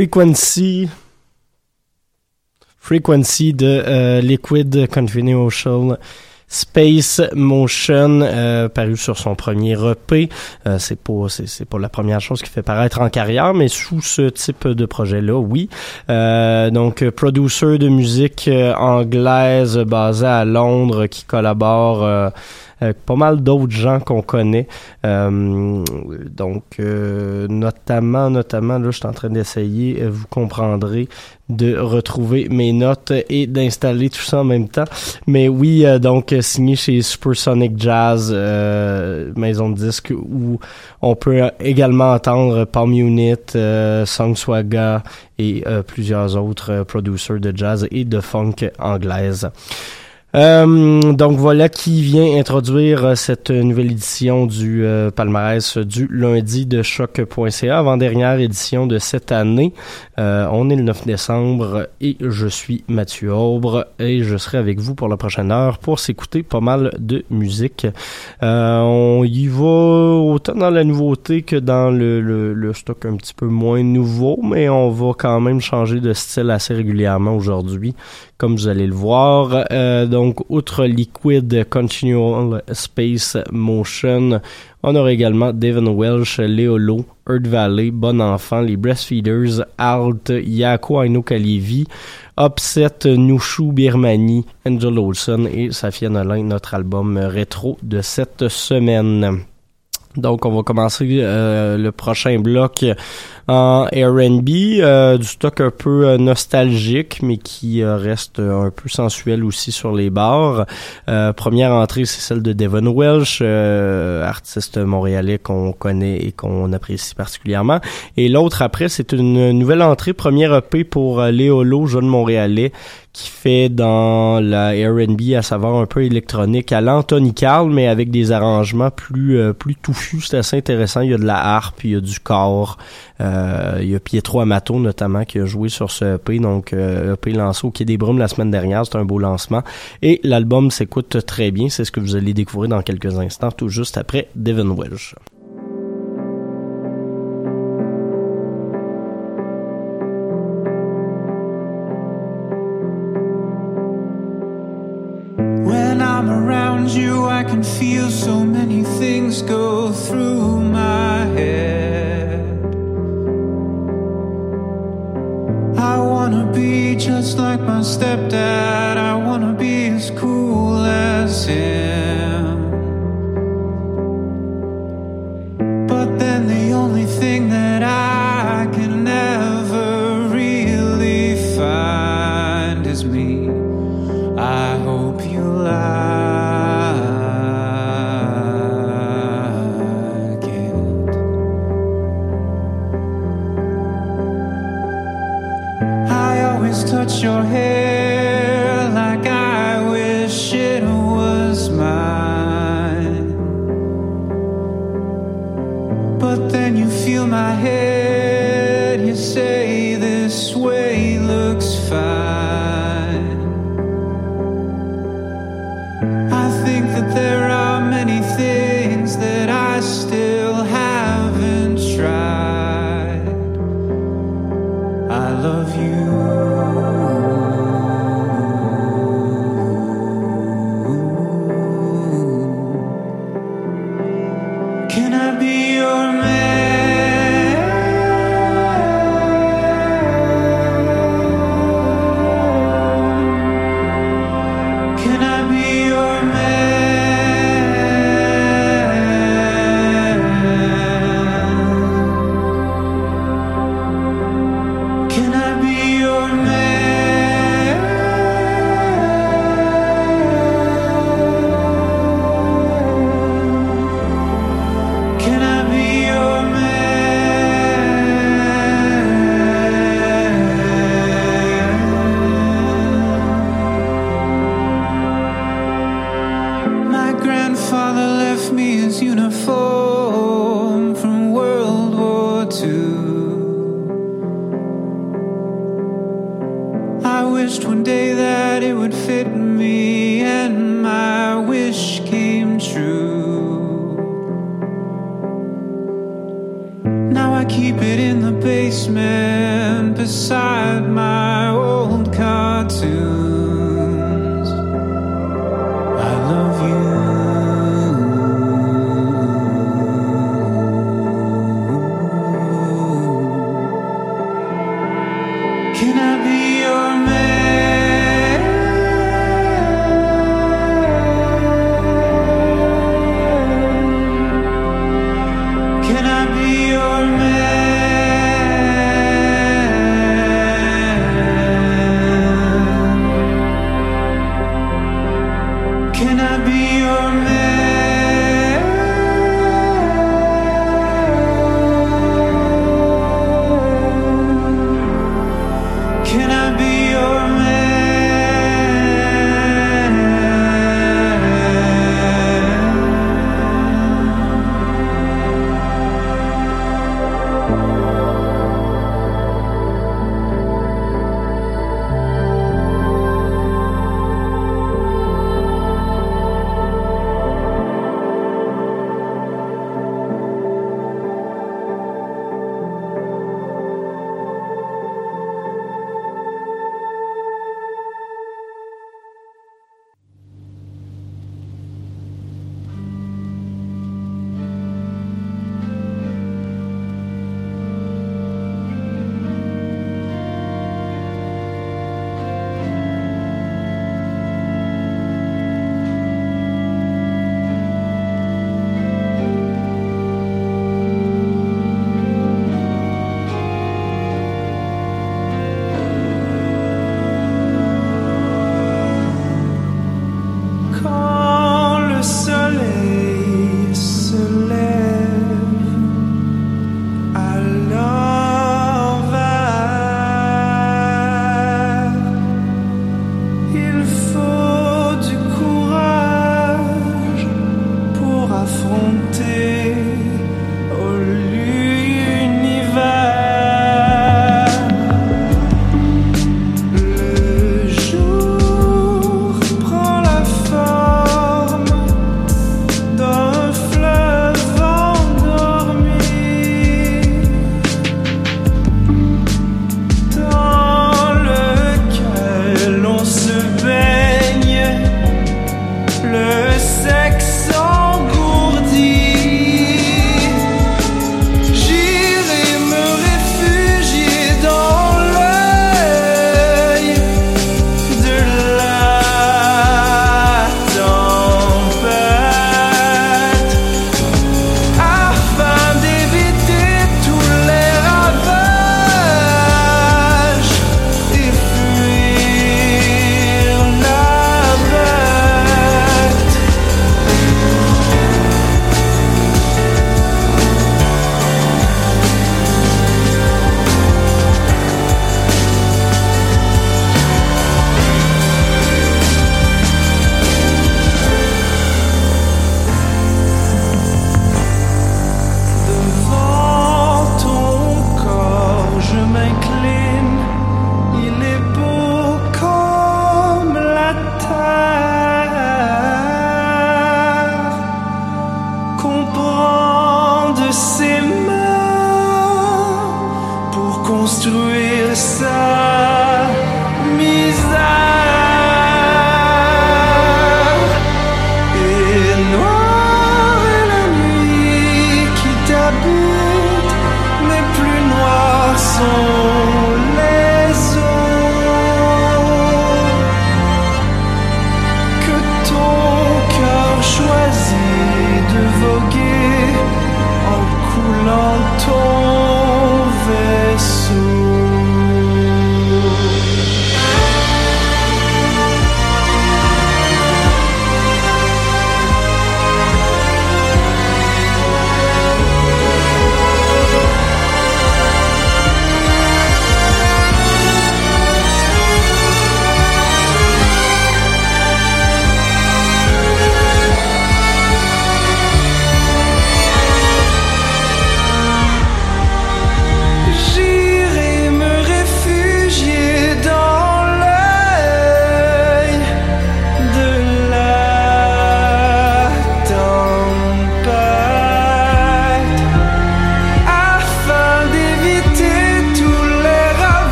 Frequency. Frequency de euh, Liquid Confidential Space Motion, euh, paru sur son premier EP. Euh, c'est pas c'est, pas la première chose qui fait paraître en carrière, mais sous ce type de projet-là, oui. Euh, donc, producer de musique anglaise basé à Londres qui collabore pas mal d'autres gens qu'on connaît. Euh, donc, euh, notamment, notamment, là, je suis en train d'essayer, euh, vous comprendrez, de retrouver mes notes et d'installer tout ça en même temps. Mais oui, donc signé chez Supersonic Jazz, maison de disque, où on peut également entendre Palm Unit, Song Swaga et plusieurs autres producers de jazz et de funk anglaise. Euh, donc voilà qui vient introduire euh, cette nouvelle édition du euh, palmarès du lundi de choc.ca, avant-dernière édition de cette année. on est le 9 décembre et je suis Mathieu Aubre et je serai avec vous pour la prochaine heure pour s'écouter pas mal de musique. on y va autant dans la nouveauté que dans le, le, le, stock un petit peu moins nouveau, mais on va quand même changer de style assez régulièrement aujourd'hui comme vous allez le voir. Euh, donc, outre Liquid Continual Space Motion, on aura également Devin Welsh, Leolo, Earth Valley, Bon Enfant, les Breastfeeders, Alt, Yako Aino Kalivi, Upset, Nushu Birmani, Angel Olsen et Safia Nolin, notre album rétro de cette semaine. Donc, on va commencer euh, le prochain bloc en R&B, euh, du stock un peu euh, nostalgique, mais qui euh, reste un peu sensuel aussi sur les bars. première entrée, c'est celle de Devon Welsh, artiste montréalais qu'on connaît et qu'on apprécie particulièrement. Et l'autre après, c'est une nouvelle entrée, première EP pour Léolo, jeune montréalais, qui fait dans la R&B à savoir un peu électronique à l'Anthony Carl mais avec des arrangements plus plus touffus c'est assez intéressant il y a de la harpe il y a du corps euh, il y a Pietro Amato notamment qui a joué sur ce EP, donc euh, EP lancé au Quai des Brumes la semaine dernière, c'est un beau lancement. Et l'album s'écoute très bien, c'est ce que vous allez découvrir dans quelques instants, tout juste après Devon Welsh. Feel so many things go through my head. I wanna be just like my stepdad. I wanna be as cool as him. But then the only thing that I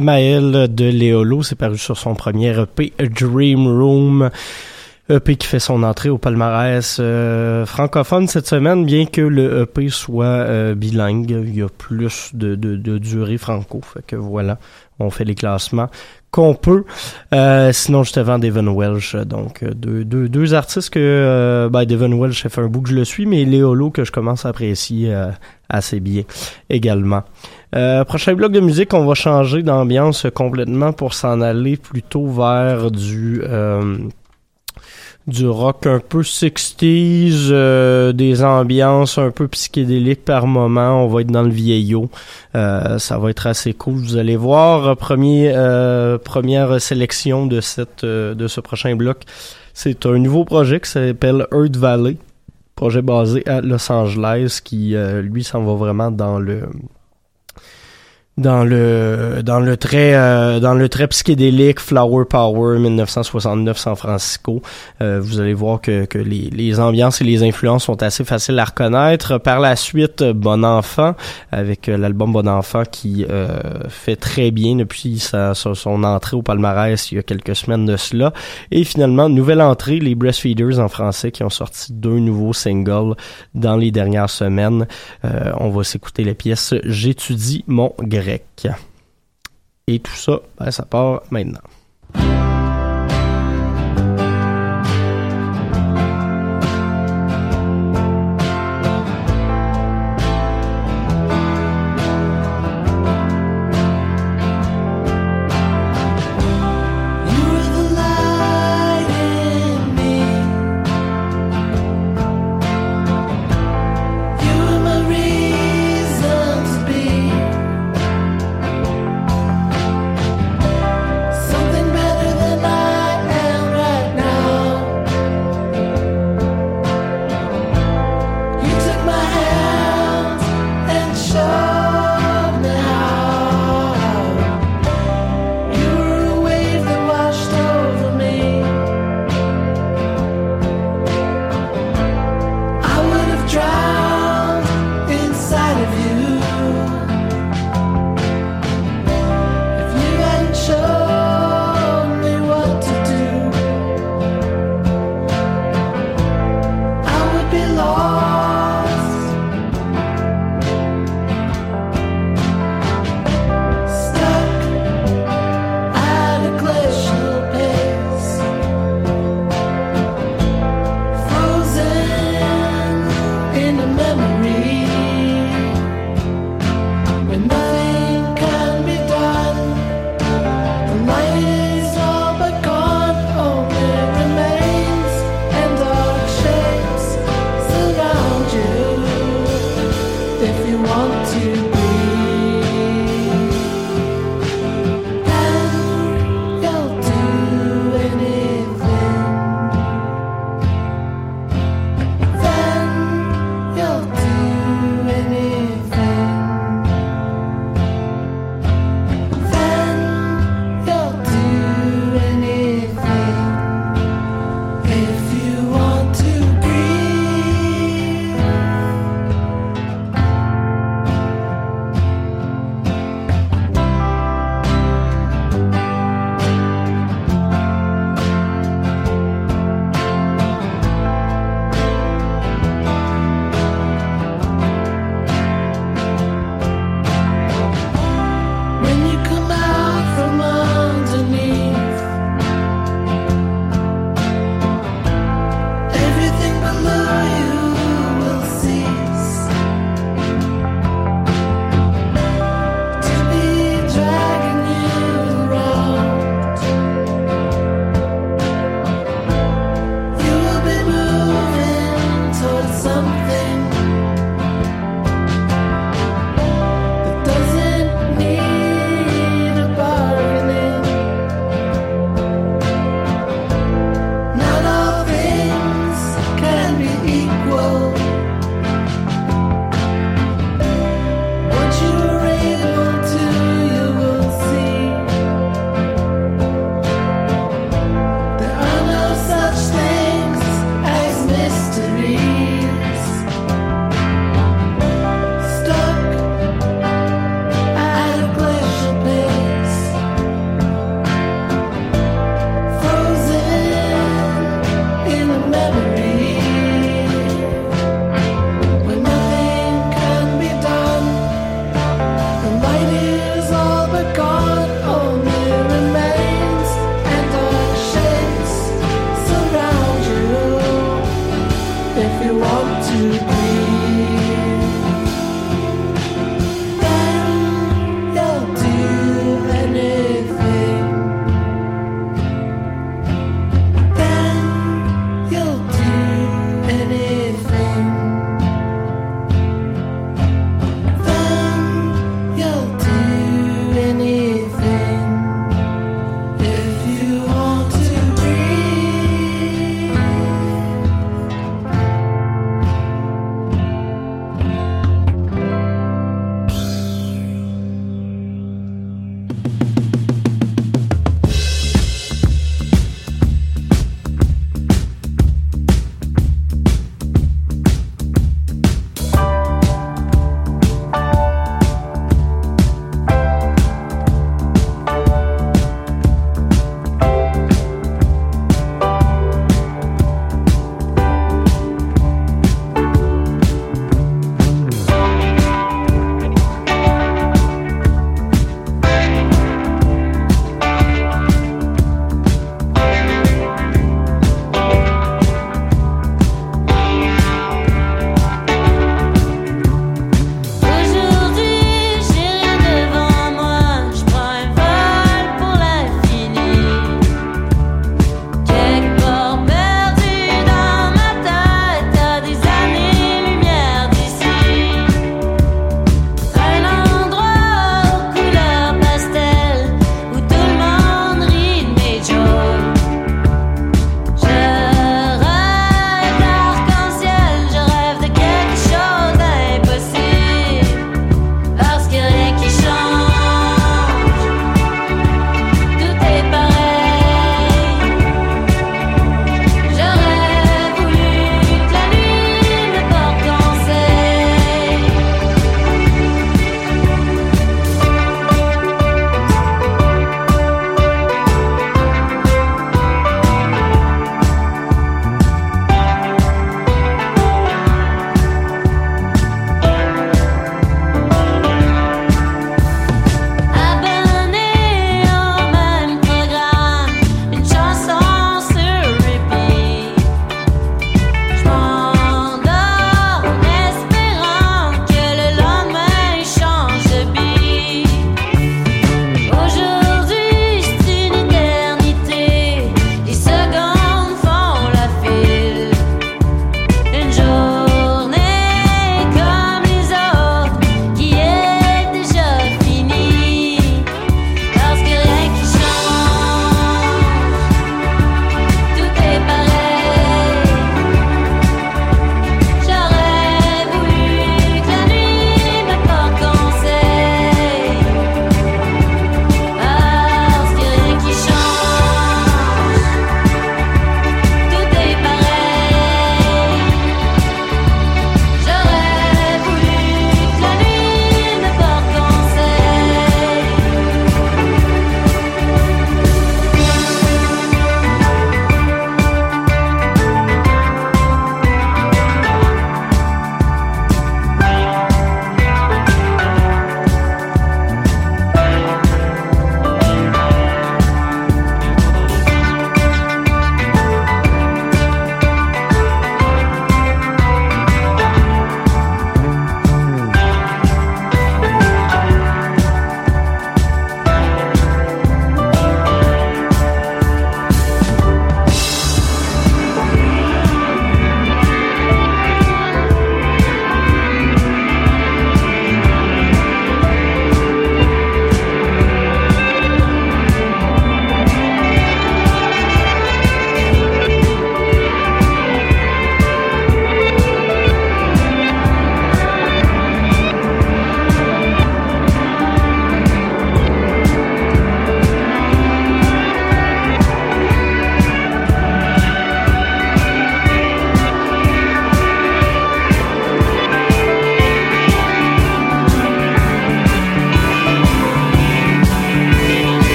Amael de Léolo, c'est paru sur son premier EP Dream Room. EP qui fait son entrée au palmarès euh, francophone cette semaine, bien que le EP soit euh, bilingue. Il y a plus de, de, de, durée franco. Fait que voilà, on fait les classements qu'on peut. Euh, sinon, juste avant Devon Welsh, donc deux, deux, deux artistes que ben, Devon Welsh, fait un bout que je le suis, mais Léolo que je commence à apprécier assez bien également. Euh, prochain bloc de musique, on va changer d'ambiance complètement pour s'en aller plutôt vers du euh, du rock un peu 60s, euh, des ambiances un peu psychédéliques par moment. On va être dans le vieillot. Euh, ça va être assez cool. Vous allez voir. Premier, euh, première sélection de cette de ce prochain bloc. C'est un nouveau projet qui s'appelle Earth Valley. Projet basé à Los Angeles qui, lui, s'en va vraiment dans le dans le dans le très euh, dans le très psychédélique Flower Power 1969 San Francisco. Euh, vous allez voir que, que les, les ambiances et les influences sont assez faciles à reconnaître. Par la suite, Bon Enfant avec euh, l'album Bon Enfant qui fait très bien depuis sa, son entrée au palmarès il y a quelques semaines de cela. Et finalement, nouvelle entrée, les Breastfeeders en français qui ont sorti deux nouveaux singles dans les dernières semaines. on va s'écouter les pièces J'étudie mon Et tout ça, ben, ça part maintenant.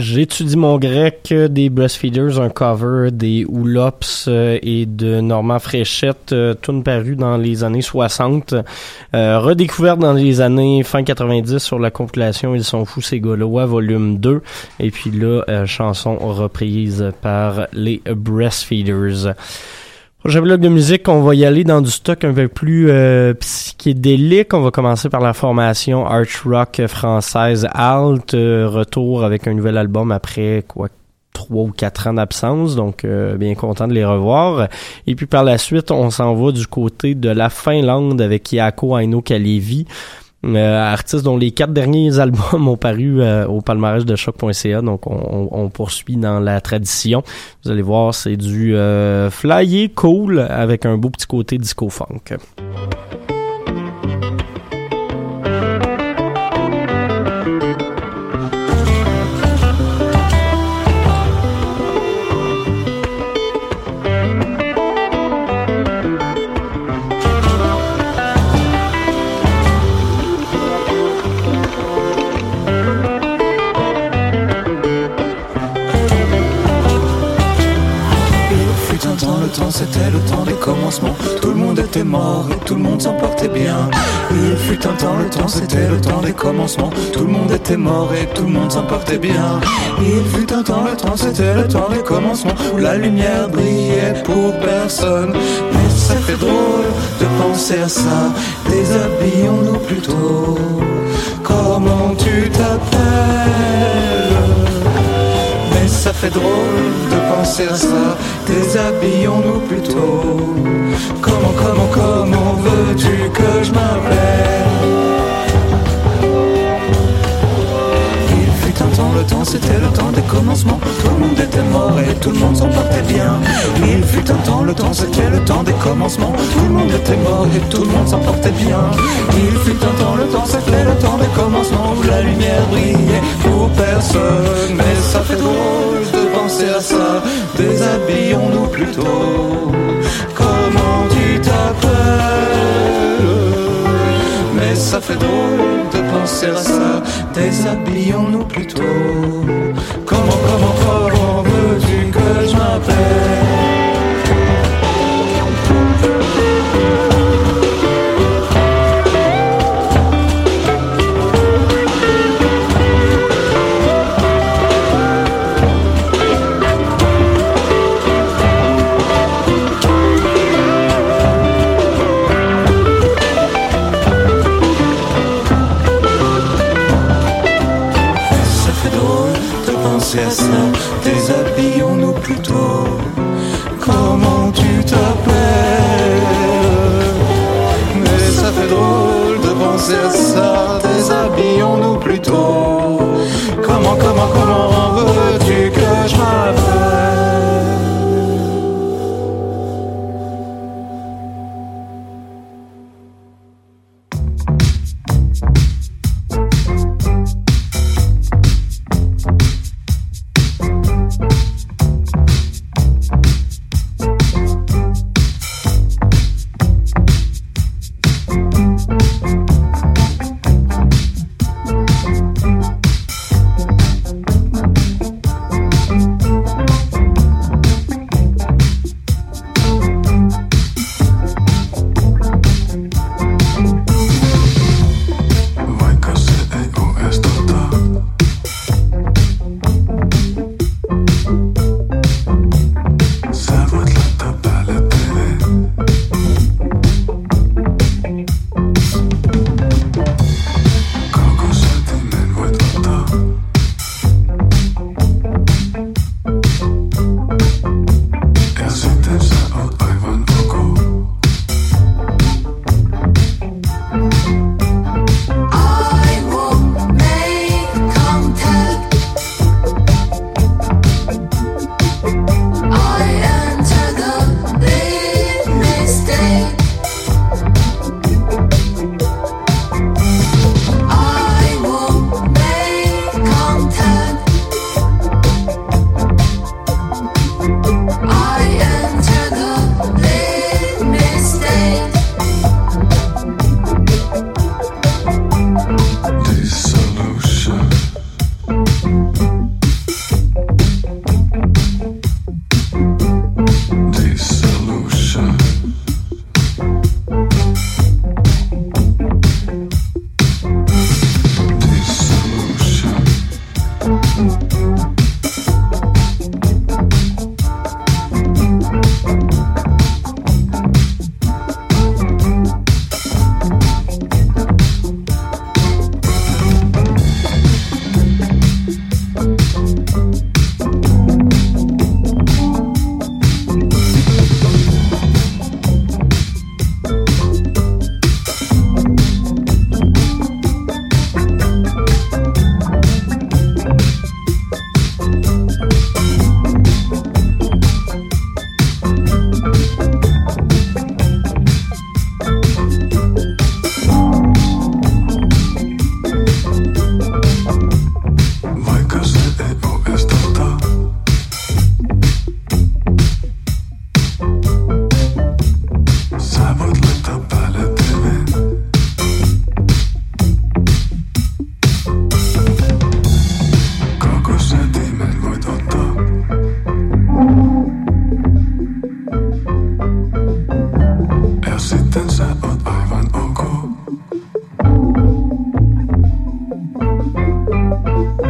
J'étudie mon grec des Breastfeeders, un cover des Oulops euh, et de Normand Fréchette, euh, tout paru dans les années 60. Euh, redécouverte dans les années fin 90 sur la compilation Ils sont fous ces gaulois, volume 2. Et puis là, euh, chanson reprise par les Breastfeeders. Prochain bloc de musique, on va y aller dans du stock un peu plus euh, psychédélique. On va commencer par la formation arch rock française Alt, euh, retour avec un nouvel album après quoi trois ou quatre ans d'absence, donc euh, bien content de les revoir. Et puis par la suite, on s'en va du côté de la Finlande avec Yako Aino Kalevi. Euh, artiste dont les quatre derniers albums ont paru euh, au palmarès de choc.ca donc on, on, on, poursuit dans la tradition. Vous allez voir c'est du euh, flyer cool avec un beau petit côté disco Tout le monde était mort et tout le monde s'en portait bien. Il fut un temps, le temps, c'était le temps des commencements. Où la lumière brillait pour personne. Mais ça fait drôle de penser à ça. Déshabillons-nous plutôt. Comment tu t'appelles? ça fait drôle de penser à ça. Déshabillons-nous plutôt. Comment, comment, comment veux-tu que je m'appelle? Le temps c'était le temps des commencements. Tout le monde était mort et tout le monde s'en portait bien. Il fut un temps, le temps c'était le temps des commencements. Tout le monde était mort et tout le monde s'en portait bien. Il fut un temps, le temps c'était le temps des commencements où la lumière brillait pour personne. Mais ça fait drôle de penser à ça. Déshabillons-nous plutôt. Comment tu t'appelles ça fait drôle de penser à ça. Déshabillons-nous plutôt. Comment, comment, comment veux-tu que je m'appelle? Música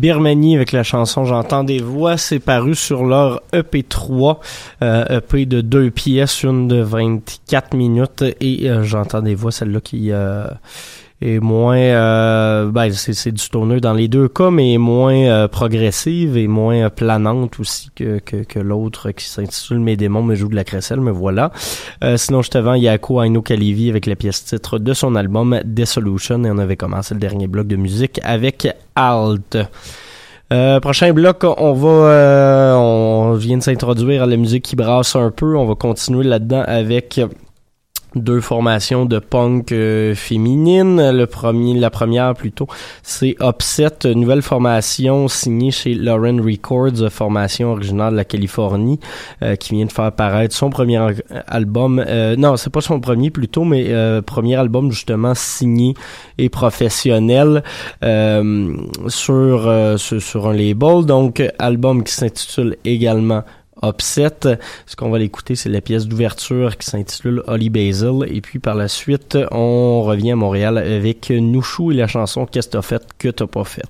Birmanie avec la chanson J'entends des voix, c'est paru sur leur EP3, euh, EP de deux pièces, une de 24 minutes et euh, J'entends des voix, celle-là qui euh, est moins, euh, ben c'est du stoner dans les deux cas, mais moins euh, progressive et moins planante aussi que, que, que l'autre qui s'intitule Mes démons me jouent de la crécelle, mais voilà. sinon, juste avant, Yako Aino Kalivi avec la pièce titre de son album Dissolution et on avait commencé le dernier bloc de musique avec Alt. Euh, prochain bloc, on va, euh, on vient de s'introduire à la musique qui brasse un peu. On va continuer là-dedans avec deux formations de punk euh, féminine. Le premier, la première plutôt, c'est Upset, nouvelle formation signée chez Lauren Records, formation originaire de la Californie, euh, qui vient de faire apparaître son premier album. Euh, non, c'est pas son premier plutôt, mais premier album justement signé et professionnel sur, sur sur un label. Donc album qui s'intitule également Upset. Ce qu'on va l'écouter, c'est la pièce d'ouverture qui s'intitule Holly Basil. Et puis par la suite, on revient à Montréal avec Nouchou et la chanson Qu'est-ce que t'as fait que t'as pas fait.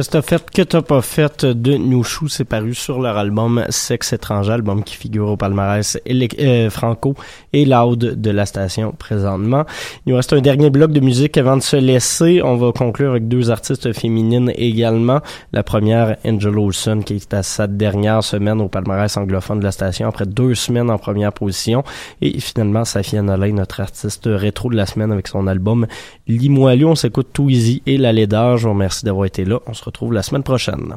Qu'est-ce que t'as fait, que t'as pas fait de Nouchou, c'est paru sur leur album Sexe étranger, album qui figure au palmarès euh, franco et loud de la station présentement. Il nous reste un dernier bloc de musique avant de se laisser. On va conclure avec deux artistes féminines également. La première, Angel Olsen, qui est à sa dernière semaine au palmarès anglophone de la station après deux semaines en première position. Et finalement, Safia Nolin, notre artiste rétro de la semaine avec son album Limoilou. On s'écoute Too Easy et La Laideur. Je vous remercie d'avoir été là retrouve la semaine prochaine.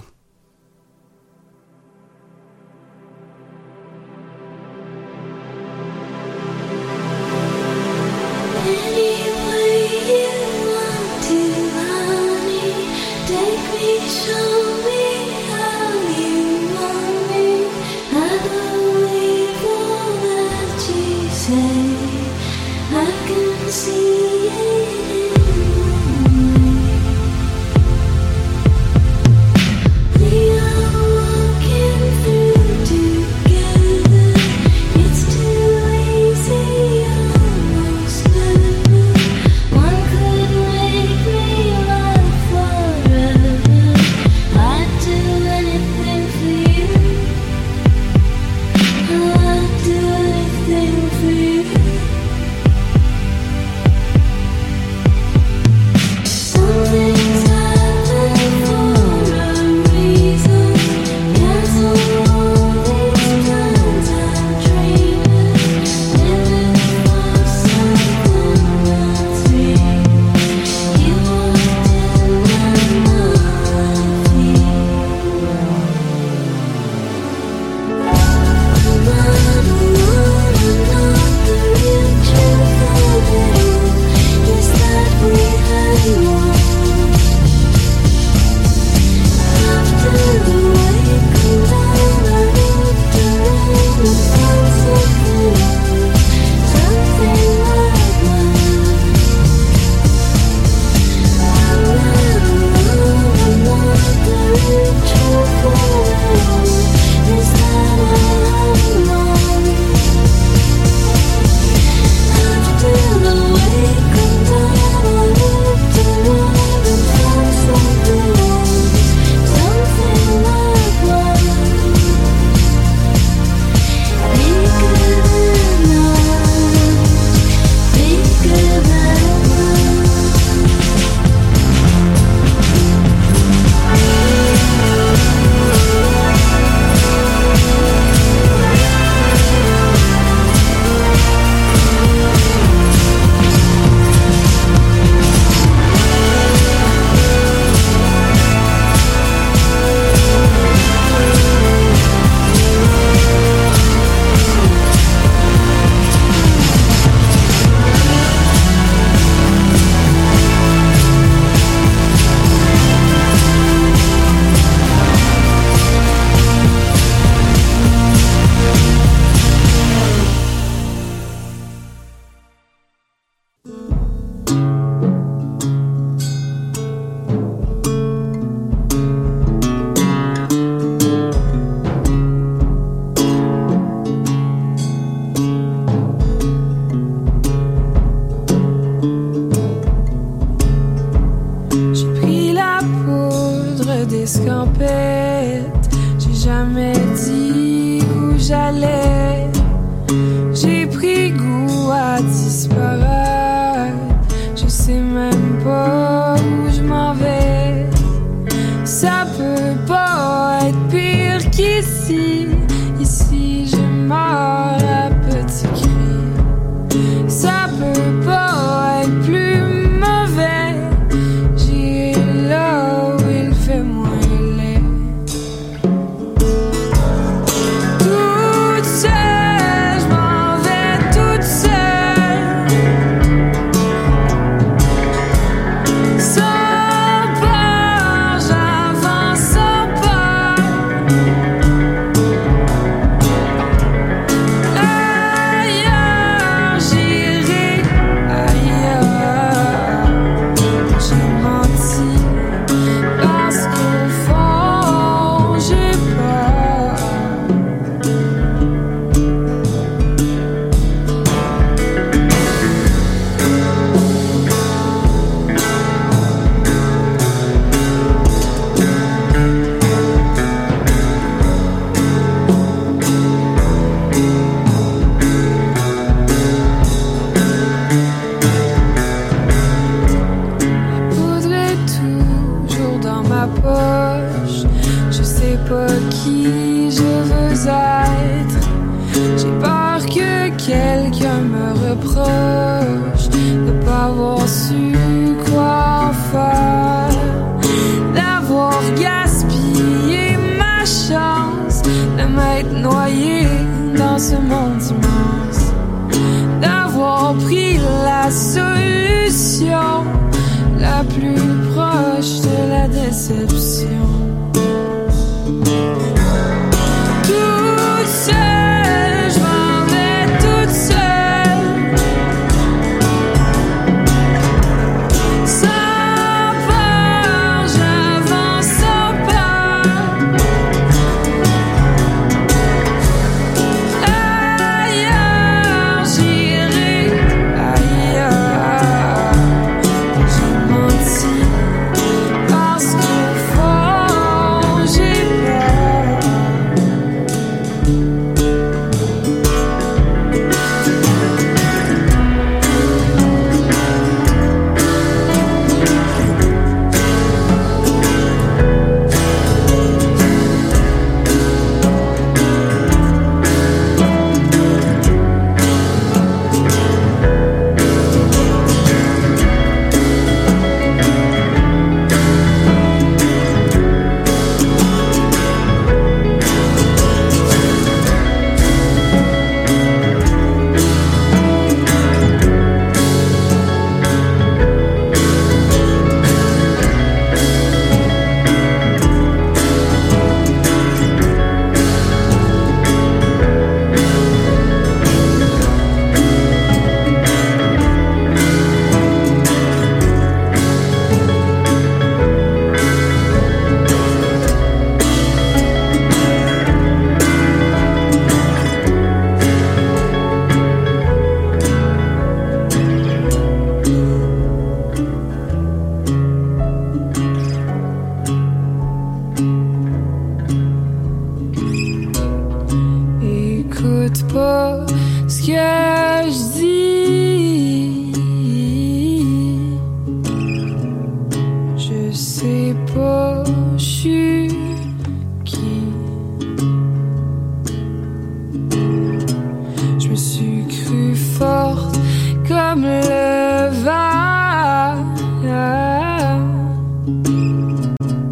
see